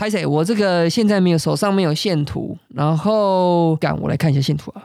拍谁？我这个现在没有手上没有线图，然后干我来看一下线图啊。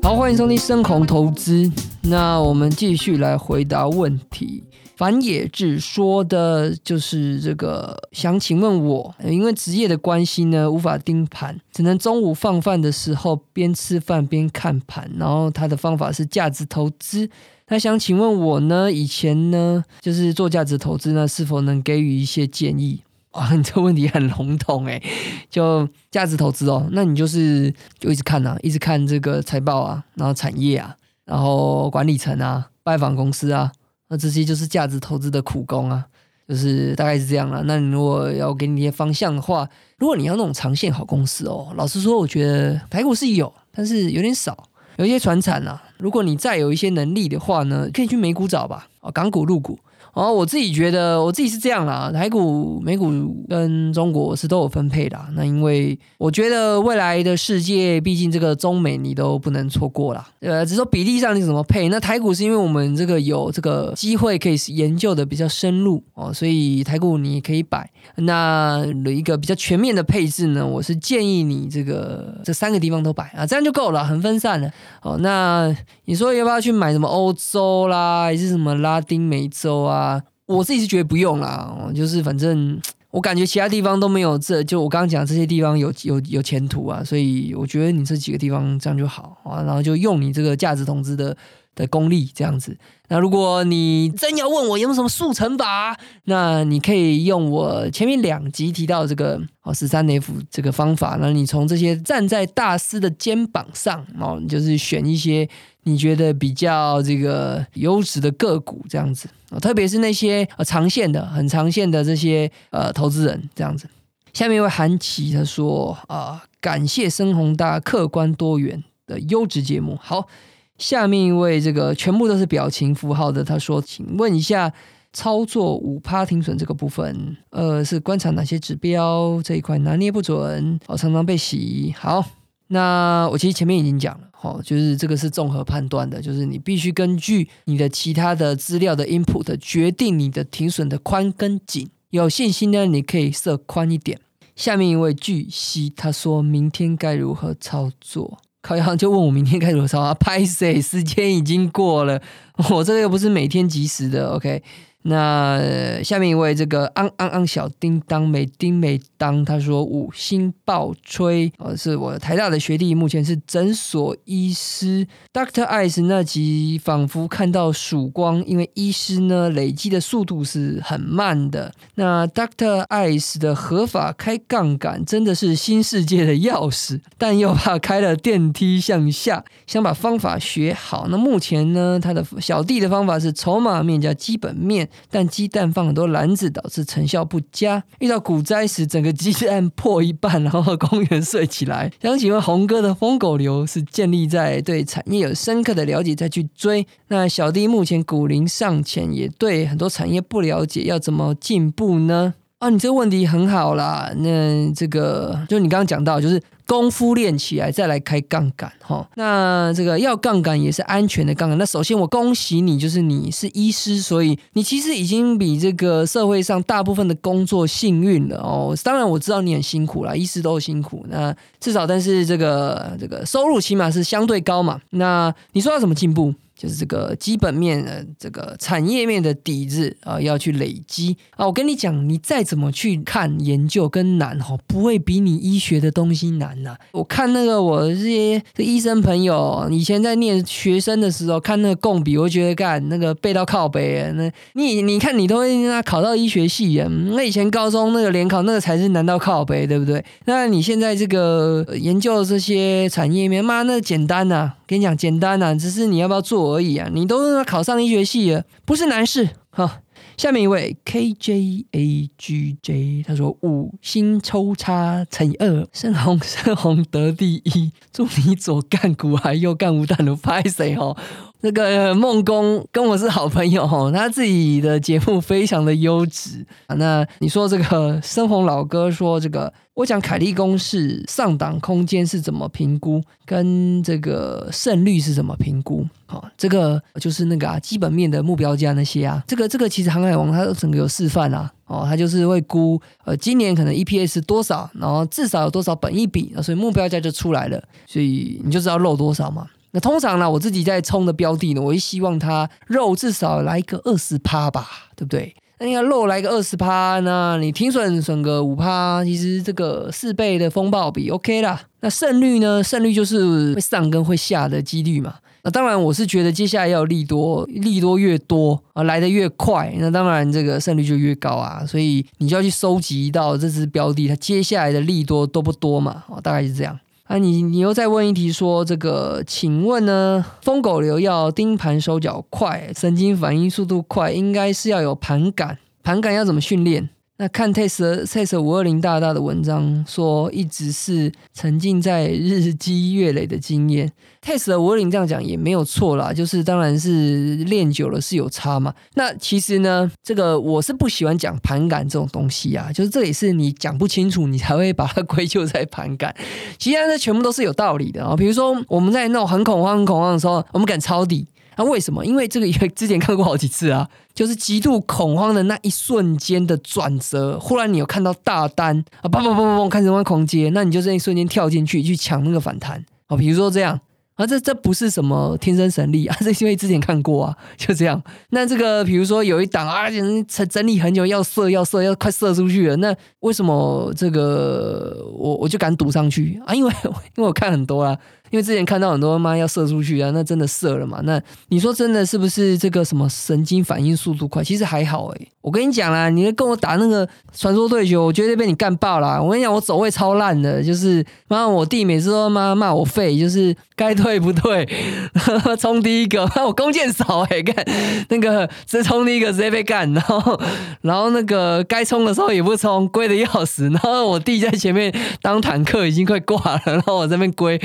好，欢迎收听深红投资。那我们继续来回答问题。反野志说的就是这个，想请问我，因为职业的关系呢，无法盯盘，只能中午放饭的时候边吃饭边看盘。然后他的方法是价值投资。他想请问我呢，以前呢就是做价值投资呢，是否能给予一些建议？哇，你这问题很笼统哎，就价值投资哦，那你就是就一直看啊，一直看这个财报啊，然后产业啊，然后管理层啊，拜访公司啊，那这些就是价值投资的苦功啊，就是大概是这样了。那你如果要给你一些方向的话，如果你要那种长线好公司哦，老实说，我觉得台股是有，但是有点少，有一些船产啊。如果你再有一些能力的话呢，可以去美股找吧，哦，港股、入股。哦，我自己觉得我自己是这样啦，台股、美股跟中国是都有分配的。那因为我觉得未来的世界，毕竟这个中美你都不能错过啦。呃，只是说比例上你怎么配。那台股是因为我们这个有这个机会可以研究的比较深入哦，所以台股你可以摆。那有一个比较全面的配置呢，我是建议你这个这三个地方都摆啊，这样就够了，很分散了。哦，那你说要不要去买什么欧洲啦，还是什么拉丁美洲啊？啊，我自己是觉得不用啦，就是反正我感觉其他地方都没有这就我刚刚讲这些地方有有有前途啊，所以我觉得你这几个地方这样就好啊，然后就用你这个价值投资的的功力这样子。那如果你真要问我有没有什么速成法，那你可以用我前面两集提到这个哦十三 F 这个方法，那你从这些站在大师的肩膀上哦，你就是选一些。你觉得比较这个优质的个股这样子特别是那些呃长线的、很长线的这些呃投资人这样子。下面一位韩琦他说啊，感谢深宏大客观多元的优质节目。好，下面一位这个全部都是表情符号的，他说，请问一下操作五趴停损这个部分，呃，是观察哪些指标这一块拿捏不准，哦，常常被洗。好。那我其实前面已经讲了，哈，就是这个是综合判断的，就是你必须根据你的其他的资料的 input 决定你的停损的宽跟紧。有信心呢，你可以设宽一点。下面一位巨蜥，他说明天该如何操作？考阳就问我明天该如何烧啊，拍谁？时间已经过了，我这个又不是每天及时的，OK。那下面一位这个昂昂昂小叮当美叮美当，他说五星爆吹，哦，是我台大的学弟，目前是诊所医师。Doctor Ice 那集仿佛看到曙光，因为医师呢累积的速度是很慢的。那 Doctor Ice 的合法开杠杆真的是新世界的钥匙，但又怕开了电梯向下，想把方法学好。那目前呢，他的小弟的方法是筹码面加基本面。但鸡蛋放很多篮子，导致成效不佳。遇到股灾时，整个鸡蛋破一半，然后公园睡起来。想请问红哥的疯狗流是建立在对产业有深刻的了解再去追？那小弟目前股龄尚浅，也对很多产业不了解，要怎么进步呢？啊，你这个问题很好啦。那这个就你刚刚讲到，就是功夫练起来再来开杠杆哈。那这个要杠杆也是安全的杠杆。那首先我恭喜你，就是你是医师，所以你其实已经比这个社会上大部分的工作幸运了哦。当然我知道你很辛苦啦，医师都辛苦。那至少但是这个这个收入起码是相对高嘛。那你说要怎么进步？就是这个基本面的这个产业面的底子啊，要去累积啊。我跟你讲，你再怎么去看研究跟难哈，不会比你医学的东西难呐。我看那个我这些医生朋友以前在念学生的时候看那个共笔，我觉得干那个背到靠背那你你看你都会那考到医学系啊。那以前高中那个联考那个才是难到靠背，对不对？那你现在这个研究这些产业面，妈那简单呐。跟你讲简单呐，只是你要不要做而已啊！你都考上医学系了，不是难事哈。下面一位 KJAGJ，他说五星抽叉乘以二，深红深红得第一，祝你左干骨还右干无蛋的拍谁哦？那个梦工跟我是好朋友哈，他自己的节目非常的优质啊。那你说这个深红老哥说这个，我讲凯利公式上档空间是怎么评估，跟这个胜率是怎么评估？好，这个就是那个啊，基本面的目标价那些啊，这个这个其实航海王他整个有示范啊，哦，他就是会估呃今年可能 EPS 多少，然后至少有多少本一比，所以目标价就出来了，所以你就知道漏多少嘛。那通常呢，我自己在冲的标的呢，我希望它肉至少来个二十趴吧，对不对？那你看肉来个二十趴，那你停损损个五趴，其实这个四倍的风暴比 OK 啦。那胜率呢？胜率就是会上跟会下的几率嘛。那当然，我是觉得接下来要利多，利多越多啊，来的越快，那当然这个胜率就越高啊。所以你就要去收集到这只标的它接下来的利多多不多嘛？哦，大概是这样。啊，你你又再问一题说这个，请问呢，疯狗流要盯盘手脚快，神经反应速度快，应该是要有盘感，盘感要怎么训练？那看 Test Test 五二零大大的文章说，一直是沉浸在日积月累的经验。Test 五二零这样讲也没有错啦，就是当然是练久了是有差嘛。那其实呢，这个我是不喜欢讲盘感这种东西啊，就是这也是你讲不清楚，你才会把它归咎在盘感。其实这全部都是有道理的啊。比如说我们在那种很恐慌、很恐慌的时候，我们敢抄底。那为什么？因为这个也之前看过好几次啊，就是极度恐慌的那一瞬间的转折，忽然你有看到大单啊，砰砰砰砰砰开始往狂接，那你就这一瞬间跳进去去抢那个反弹啊，比如说这样。啊，这这不是什么天生神力啊，这是因为之前看过啊，就这样。那这个比如说有一档啊，整整理很久要射要射要快射出去了，那为什么这个我我就敢赌上去啊？因为 因为我看很多啊，因为之前看到很多妈要射出去啊，那真的射了嘛？那你说真的是不是这个什么神经反应速度快？其实还好诶。我跟你讲啦，你跟我打那个传说对决，我绝对被你干爆啦！我跟你讲，我走位超烂的，就是妈我弟每次都妈骂我废，就是该退不退，冲 第一个，我弓箭少哎，干那个直接冲第一个直接被干，然后然后那个该冲的时候也不冲，龟的要死，然后我弟在前面当坦克已经快挂了，然后我这边龟，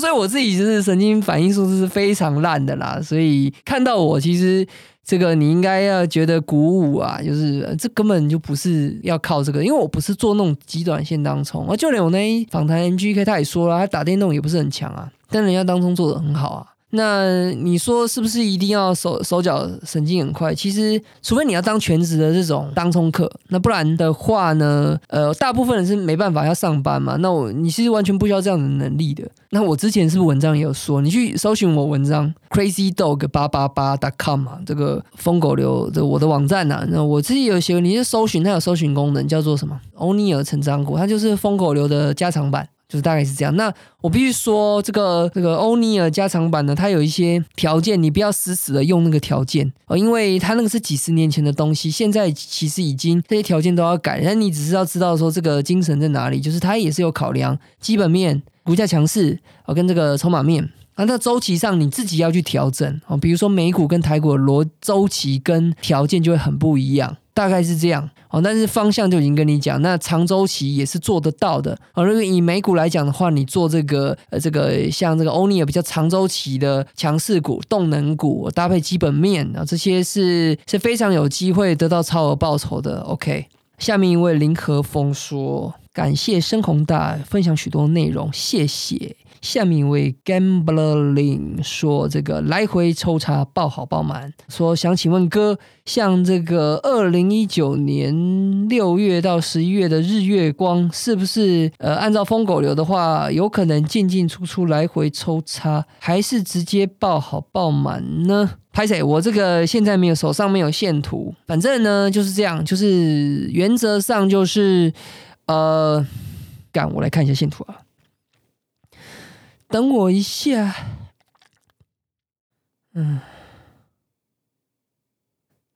所以我自己就是神经反应素质是非常烂的啦，所以看到我其实。这个你应该要觉得鼓舞啊，就是这根本就不是要靠这个，因为我不是做那种极短线当冲啊，就连我那访谈 NGK 他也说了，他打电动也不是很强啊，但人家当冲做的很好啊。那你说是不是一定要手手脚神经很快？其实，除非你要当全职的这种当冲客，那不然的话呢？呃，大部分人是没办法要上班嘛。那我你其实完全不需要这样的能力的。那我之前是不是文章也有说，你去搜寻我文章 crazy dog 八八八 dot com 啊，这个疯狗流的我的网站呐。那我自己有写，你是搜寻它有搜寻功能，叫做什么？欧尼尔成长股，它就是疯狗流的加长版。就是大概是这样。那我必须说，这个这个欧尼尔加长版呢，它有一些条件，你不要死死的用那个条件哦，因为它那个是几十年前的东西，现在其实已经这些条件都要改。但你只是要知道说这个精神在哪里，就是它也是有考量基本面、股价强势哦，跟这个筹码面啊。那周期上你自己要去调整哦，比如说美股跟台股的逻周期跟条件就会很不一样。大概是这样哦，但是方向就已经跟你讲，那长周期也是做得到的哦。如果以美股来讲的话，你做这个呃这个像这个欧尼尔比较长周期的强势股、动能股，搭配基本面啊，这些是是非常有机会得到超额报酬的。OK，下面一位林和峰说：“感谢深宏大分享许多内容，谢谢。”下面一位 gambling 说：“这个来回抽查爆好爆满，说想请问哥，像这个二零一九年六月到十一月的日月光，是不是呃按照疯狗流的话，有可能进进出出来回抽查，还是直接爆好爆满呢？拍谁？我这个现在没有手上没有线图，反正呢就是这样，就是原则上就是呃，干我来看一下线图啊。”等我一下，嗯，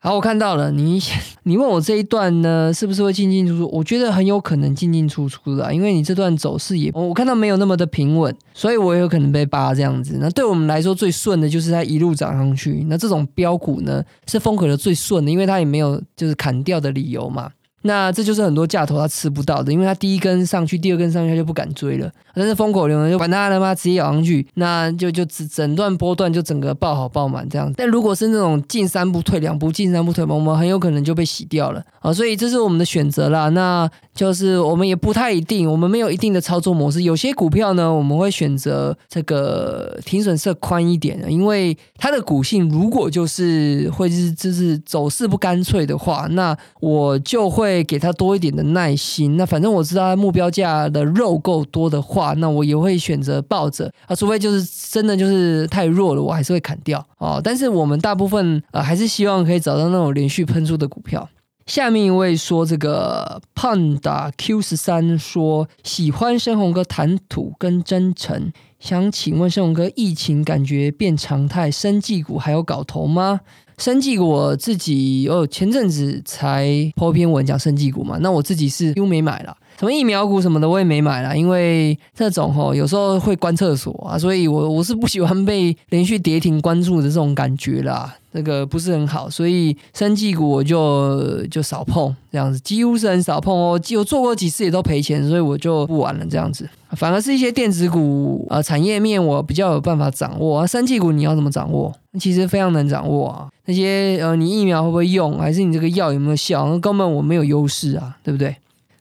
好，我看到了，你你问我这一段呢，是不是会进进出出？我觉得很有可能进进出出的，因为你这段走势也，我看到没有那么的平稳，所以我也有可能被扒这样子。那对我们来说最顺的就是它一路涨上去，那这种标股呢是风格的最顺的，因为它也没有就是砍掉的理由嘛。那这就是很多架头他吃不到的，因为他第一根上去，第二根上去他就不敢追了。但是风口流呢，就管它他妈直接咬上去，那就就整整段波段就整个爆好爆满这样。但如果是那种进三步退两步，进三步退，我们很有可能就被洗掉了啊。所以这是我们的选择啦。那就是我们也不太一定，我们没有一定的操作模式。有些股票呢，我们会选择这个停损色宽一点的，因为它的股性如果就是会是就是走势不干脆的话，那我就会给它多一点的耐心。那反正我知道目标价的肉够多的话，那我也会选择抱着啊，除非就是真的就是太弱了，我还是会砍掉哦。但是我们大部分呃还是希望可以找到那种连续喷出的股票。下面一位说这个胖达 Q 十三说喜欢深红哥谈吐跟真诚，想请问深红哥，疫情感觉变常态，生技股还有搞头吗？生技股我自己哦前阵子才破篇文讲生技股嘛，那我自己是又没买了。什么疫苗股什么的我也没买啦，因为这种吼有时候会关厕所啊，所以我我是不喜欢被连续跌停关注的这种感觉啦，这个不是很好，所以生技股我就就少碰这样子，几乎是很少碰哦，有做过几次也都赔钱，所以我就不玩了这样子。反而是一些电子股啊，产业面我比较有办法掌握啊，生技股你要怎么掌握？其实非常难掌握啊，那些呃你疫苗会不会用，还是你这个药有没有效，那根本我没有优势啊，对不对？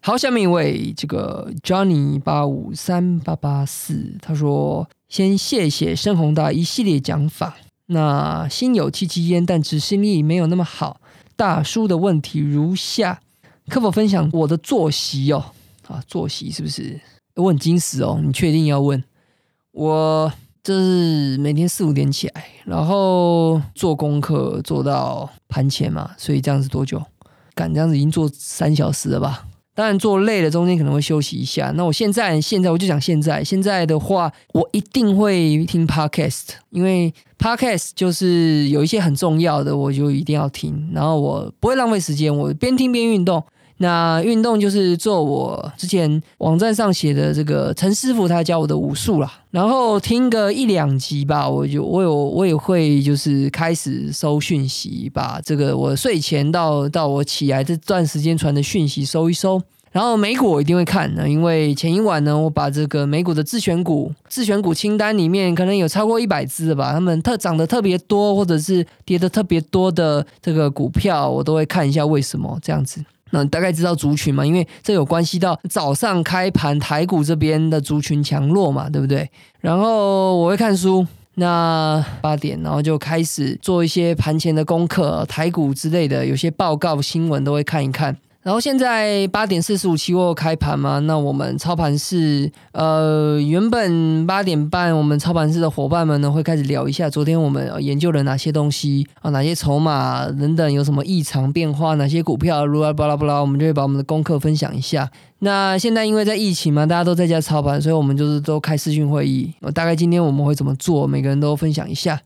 好，下面一位这个 Johnny 八五三八八四，他说：“先谢谢深宏的一系列讲法。那心有戚戚焉，但执行力没有那么好。大叔的问题如下：可否分享我的作息哦？啊，作息是不是？我很惊死哦！你确定要问？我这是每天四五点起来，然后做功课做到盘前嘛，所以这样子多久？赶这样子已经做三小时了吧？”当然做累了，中间可能会休息一下。那我现在现在我就讲现在现在的话，我一定会听 podcast，因为 podcast 就是有一些很重要的，我就一定要听。然后我不会浪费时间，我边听边运动。那运动就是做我之前网站上写的这个陈师傅他教我的武术啦，然后听个一两集吧，我就我有我也会就是开始收讯息，把这个我睡前到到我起来这段时间传的讯息收一收。然后美股我一定会看的，因为前一晚呢，我把这个美股的自选股、自选股清单里面可能有超过一百只吧，他们特涨得特别多，或者是跌得特别多的这个股票，我都会看一下为什么这样子。那大概知道族群嘛，因为这有关系到早上开盘台股这边的族群强弱嘛，对不对？然后我会看书，那八点然后就开始做一些盘前的功课，台股之类的，有些报告新闻都会看一看。然后现在八点四十五期货开盘嘛，那我们操盘室呃原本八点半，我们操盘室的伙伴们呢会开始聊一下昨天我们研究了哪些东西啊，哪些筹码等等有什么异常变化，哪些股票如巴拉巴拉，我们就会把我们的功课分享一下。那现在因为在疫情嘛，大家都在家操盘，所以我们就是都开视讯会议。我大概今天我们会怎么做，每个人都分享一下。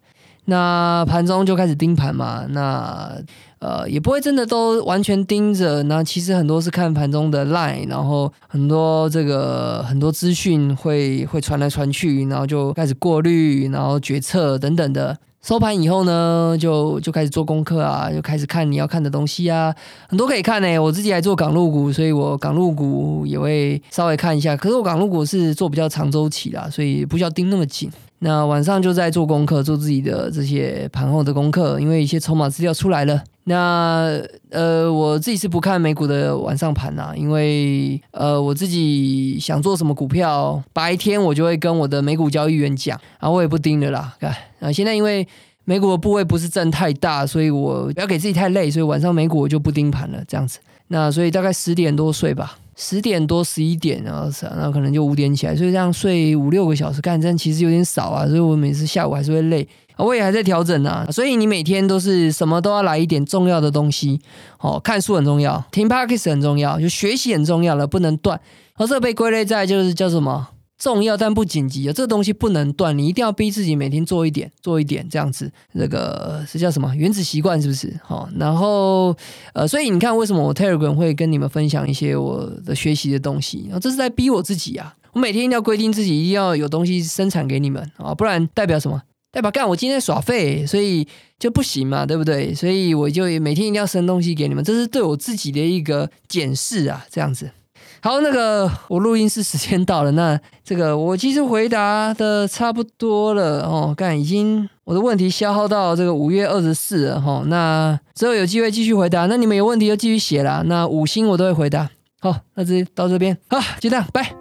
那盘中就开始盯盘嘛，那呃也不会真的都完全盯着，那其实很多是看盘中的 line，然后很多这个很多资讯会会传来传去，然后就开始过滤，然后决策等等的。收盘以后呢，就就开始做功课啊，就开始看你要看的东西啊，很多可以看呢。我自己还做港陆股，所以我港陆股也会稍微看一下。可是我港陆股是做比较长周期啦，所以不需要盯那么紧。那晚上就在做功课，做自己的这些盘后的功课，因为一些筹码资料出来了。那呃，我自己是不看美股的晚上盘呐，因为呃，我自己想做什么股票，白天我就会跟我的美股交易员讲，然后我也不盯了啦。看啊，现在因为美股的部位不是挣太大，所以我不要给自己太累，所以晚上美股我就不盯盘了，这样子。那所以大概十点多睡吧。十点多十一点，然后然后可能就五点起来，所以这样睡五六个小时，干这样其实有点少啊。所以我每次下午还是会累，我也还在调整呢。所以你每天都是什么都要来一点重要的东西哦，看书很重要，听 p o d c a s 很重要，就学习很重要了，不能断。而这被归类在就是叫什么重要但不紧急啊，这个东西不能断，你一定要逼自己每天做一点，做一点这样子。这个是叫什么原子习惯是不是？好，然后呃，所以你看为什么我 Telegram 会跟你们分享一些我的学习的东西啊？这是在逼我自己啊！我每天一定要规定自己一定要有东西生产给你们啊，不然代表什么？代表干我今天耍废，所以就不行嘛，对不对？所以我就每天一定要生东西给你们，这是对我自己的一个检视啊，这样子。好，那个我录音室时间到了，那 这个我其实回答的差不多了哦，看已经我的问题消耗到这个五月二十四了哈，那之后有机会继续回答，那你们有问题就继续写啦，那五星我都会回答。好，那这到这边好，就这样，拜。